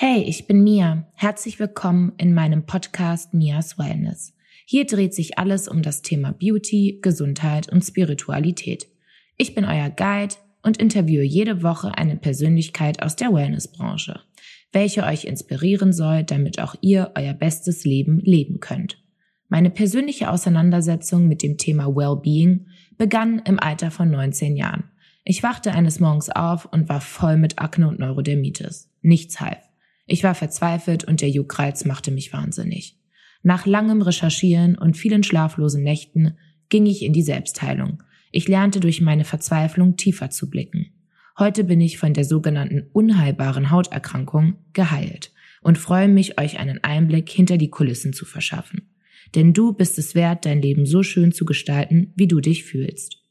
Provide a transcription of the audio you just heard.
Hey, ich bin Mia. Herzlich willkommen in meinem Podcast Mias Wellness. Hier dreht sich alles um das Thema Beauty, Gesundheit und Spiritualität. Ich bin euer Guide und interviewe jede Woche eine Persönlichkeit aus der Wellnessbranche, welche euch inspirieren soll, damit auch ihr euer bestes Leben leben könnt. Meine persönliche Auseinandersetzung mit dem Thema Wellbeing begann im Alter von 19 Jahren. Ich wachte eines Morgens auf und war voll mit Akne und Neurodermitis. Nichts half. Ich war verzweifelt und der Juckreiz machte mich wahnsinnig. Nach langem Recherchieren und vielen schlaflosen Nächten ging ich in die Selbstheilung. Ich lernte durch meine Verzweiflung tiefer zu blicken. Heute bin ich von der sogenannten unheilbaren Hauterkrankung geheilt und freue mich, euch einen Einblick hinter die Kulissen zu verschaffen. Denn du bist es wert, dein Leben so schön zu gestalten, wie du dich fühlst.